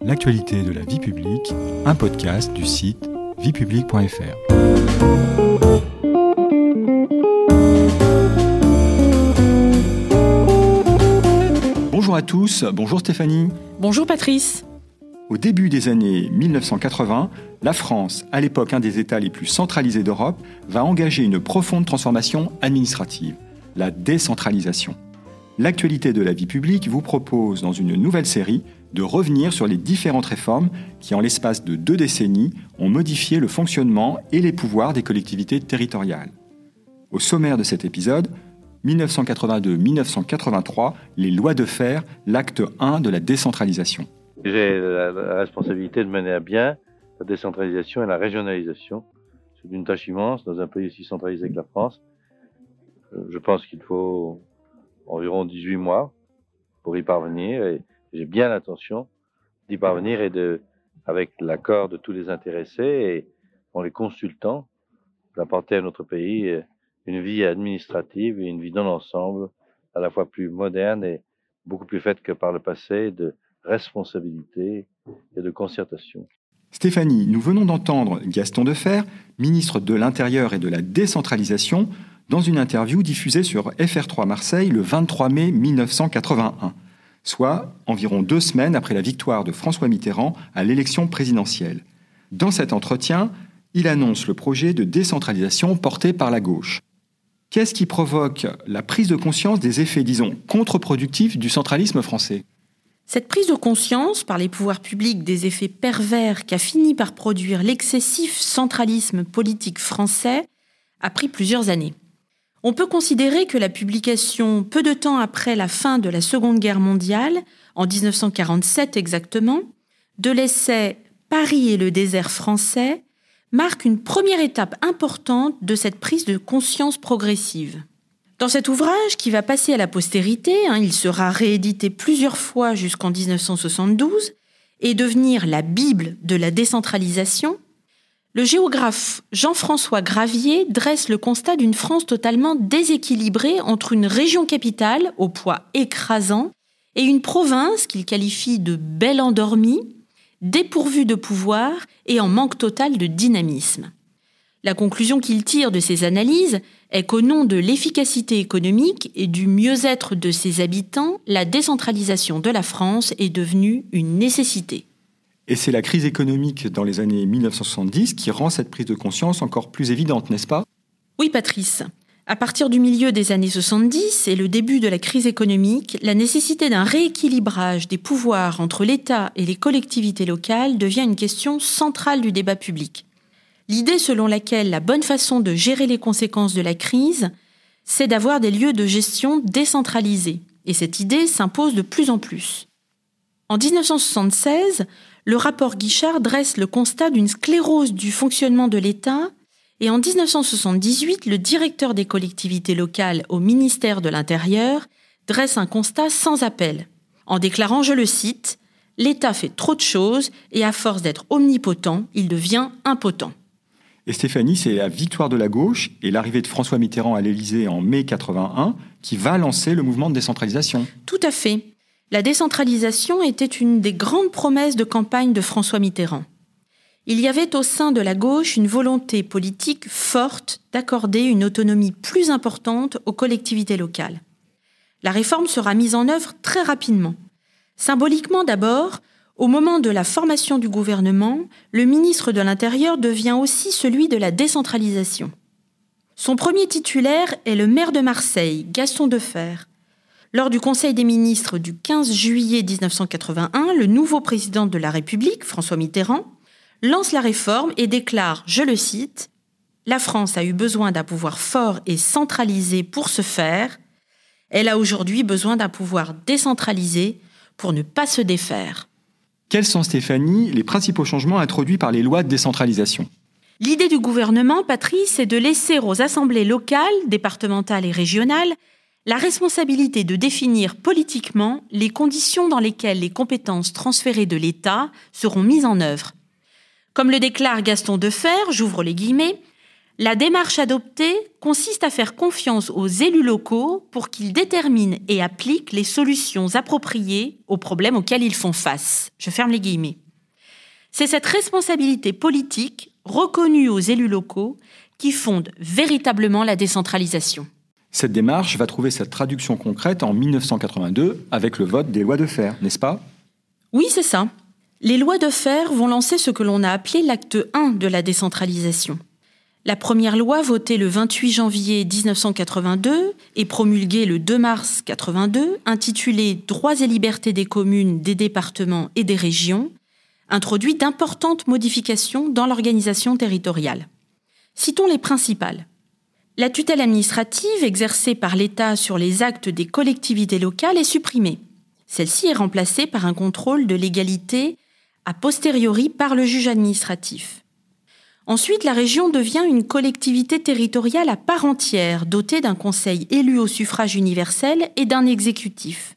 l'actualité de la vie publique, un podcast du site viepublique.fr. Bonjour à tous, bonjour Stéphanie. Bonjour Patrice. Au début des années 1980, la France, à l'époque un des États les plus centralisés d'Europe, va engager une profonde transformation administrative, la décentralisation. L'actualité de la vie publique vous propose, dans une nouvelle série, de revenir sur les différentes réformes qui, en l'espace de deux décennies, ont modifié le fonctionnement et les pouvoirs des collectivités territoriales. Au sommaire de cet épisode, 1982-1983, les lois de fer, l'acte 1 de la décentralisation. J'ai la, responsabilité de mener à bien la décentralisation et la régionalisation. C'est une tâche immense dans un pays aussi centralisé que la France. Euh, je pense qu'il faut environ 18 mois pour y parvenir et j'ai bien l'intention d'y parvenir et de, avec l'accord de tous les intéressés et en les consultant, d'apporter à notre pays euh, une vie administrative et une vie dans l'ensemble à la fois plus moderne et beaucoup plus faite que par le passé de responsabilité et de concertation. Stéphanie, nous venons d'entendre Gaston Defer, ministre de l'Intérieur et de la décentralisation, dans une interview diffusée sur FR3 Marseille le 23 mai 1981, soit environ deux semaines après la victoire de François Mitterrand à l'élection présidentielle. Dans cet entretien, il annonce le projet de décentralisation porté par la gauche. Qu'est-ce qui provoque la prise de conscience des effets, disons, contre-productifs du centralisme français? Cette prise de conscience par les pouvoirs publics des effets pervers qu'a fini par produire l'excessif centralisme politique français a pris plusieurs années. On peut considérer que la publication, peu de temps après la fin de la Seconde Guerre mondiale, en 1947 exactement, de l'essai Paris et le désert français, marque une première étape importante de cette prise de conscience progressive. Dans cet ouvrage, qui va passer à la postérité, hein, il sera réédité plusieurs fois jusqu'en 1972, et devenir la Bible de la décentralisation, le géographe Jean-François Gravier dresse le constat d'une France totalement déséquilibrée entre une région capitale au poids écrasant et une province qu'il qualifie de belle endormie, dépourvue de pouvoir et en manque total de dynamisme. La conclusion qu'il tire de ces analyses est qu'au nom de l'efficacité économique et du mieux-être de ses habitants, la décentralisation de la France est devenue une nécessité. Et c'est la crise économique dans les années 1970 qui rend cette prise de conscience encore plus évidente, n'est-ce pas? Oui, Patrice. À partir du milieu des années 70 et le début de la crise économique, la nécessité d'un rééquilibrage des pouvoirs entre l'État et les collectivités locales devient une question centrale du débat public. L'idée selon laquelle la bonne façon de gérer les conséquences de la crise, c'est d'avoir des lieux de gestion décentralisés. Et cette idée s'impose de plus en plus. En 1976, le rapport Guichard dresse le constat d'une sclérose du fonctionnement de l'État et en 1978, le directeur des collectivités locales au ministère de l'Intérieur dresse un constat sans appel, en déclarant, je le cite, L'État fait trop de choses et à force d'être omnipotent, il devient impotent. Et Stéphanie, c'est la victoire de la gauche et l'arrivée de François Mitterrand à l'Élysée en mai 81 qui va lancer le mouvement de décentralisation. Tout à fait. La décentralisation était une des grandes promesses de campagne de François Mitterrand. Il y avait au sein de la gauche une volonté politique forte d'accorder une autonomie plus importante aux collectivités locales. La réforme sera mise en œuvre très rapidement. Symboliquement d'abord, au moment de la formation du gouvernement, le ministre de l'Intérieur devient aussi celui de la décentralisation. Son premier titulaire est le maire de Marseille, Gaston Defer. Lors du Conseil des ministres du 15 juillet 1981, le nouveau président de la République, François Mitterrand, lance la réforme et déclare, je le cite, La France a eu besoin d'un pouvoir fort et centralisé pour se faire. Elle a aujourd'hui besoin d'un pouvoir décentralisé pour ne pas se défaire. Quels sont, Stéphanie, les principaux changements introduits par les lois de décentralisation? L'idée du gouvernement, Patrice, est de laisser aux assemblées locales, départementales et régionales la responsabilité de définir politiquement les conditions dans lesquelles les compétences transférées de l'État seront mises en œuvre. Comme le déclare Gaston Defer, j'ouvre les guillemets, La démarche adoptée consiste à faire confiance aux élus locaux pour qu'ils déterminent et appliquent les solutions appropriées aux problèmes auxquels ils font face. Je ferme les guillemets. C'est cette responsabilité politique reconnue aux élus locaux qui fonde véritablement la décentralisation. Cette démarche va trouver sa traduction concrète en 1982 avec le vote des lois de fer, n'est-ce pas? Oui, c'est ça. Les lois de fer vont lancer ce que l'on a appelé l'acte 1 de la décentralisation. La première loi, votée le 28 janvier 1982 et promulguée le 2 mars 82, intitulée Droits et libertés des communes, des départements et des régions, introduit d'importantes modifications dans l'organisation territoriale. Citons les principales. La tutelle administrative exercée par l'État sur les actes des collectivités locales est supprimée. Celle-ci est remplacée par un contrôle de légalité a posteriori par le juge administratif. Ensuite, la région devient une collectivité territoriale à part entière, dotée d'un conseil élu au suffrage universel et d'un exécutif.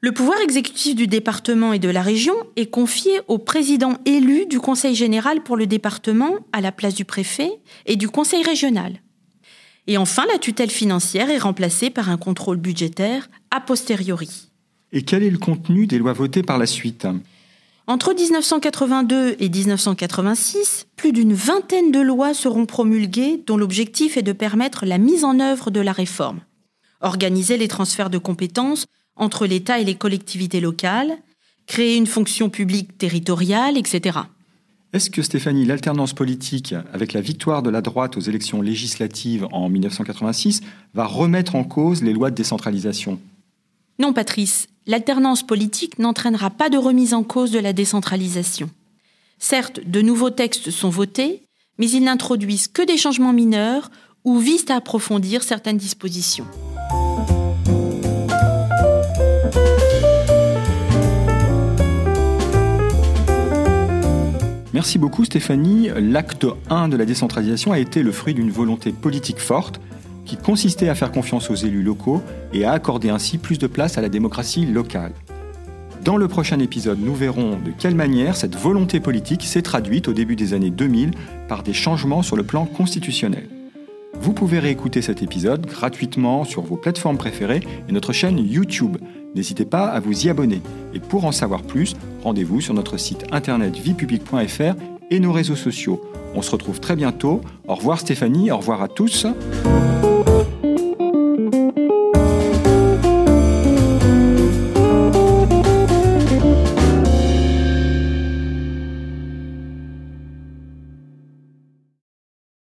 Le pouvoir exécutif du département et de la région est confié au président élu du Conseil général pour le département à la place du préfet et du Conseil régional. Et enfin, la tutelle financière est remplacée par un contrôle budgétaire a posteriori. Et quel est le contenu des lois votées par la suite? Entre 1982 et 1986, plus d'une vingtaine de lois seront promulguées dont l'objectif est de permettre la mise en œuvre de la réforme, organiser les transferts de compétences entre l'État et les collectivités locales, créer une fonction publique territoriale, etc. Est-ce que Stéphanie, l'alternance politique, avec la victoire de la droite aux élections législatives en 1986, va remettre en cause les lois de décentralisation? Non, Patrice, l'alternance politique n'entraînera pas de remise en cause de la décentralisation. Certes, de nouveaux textes sont votés, mais ils n'introduisent que des changements mineurs ou visent à approfondir certaines dispositions. Merci beaucoup Stéphanie. L'acte 1 de la décentralisation a été le fruit d'une volonté politique forte qui consistait à faire confiance aux élus locaux et à accorder ainsi plus de place à la démocratie locale. Dans le prochain épisode, nous verrons de quelle manière cette volonté politique s'est traduite au début des années 2000 par des changements sur le plan constitutionnel. Vous pouvez réécouter cet épisode gratuitement sur vos plateformes préférées et notre chaîne YouTube. N'hésitez pas à vous y abonner. Et pour en savoir plus, rendez-vous sur notre site internet viepublique.fr et nos réseaux sociaux. On se retrouve très bientôt. Au revoir Stéphanie, au revoir à tous.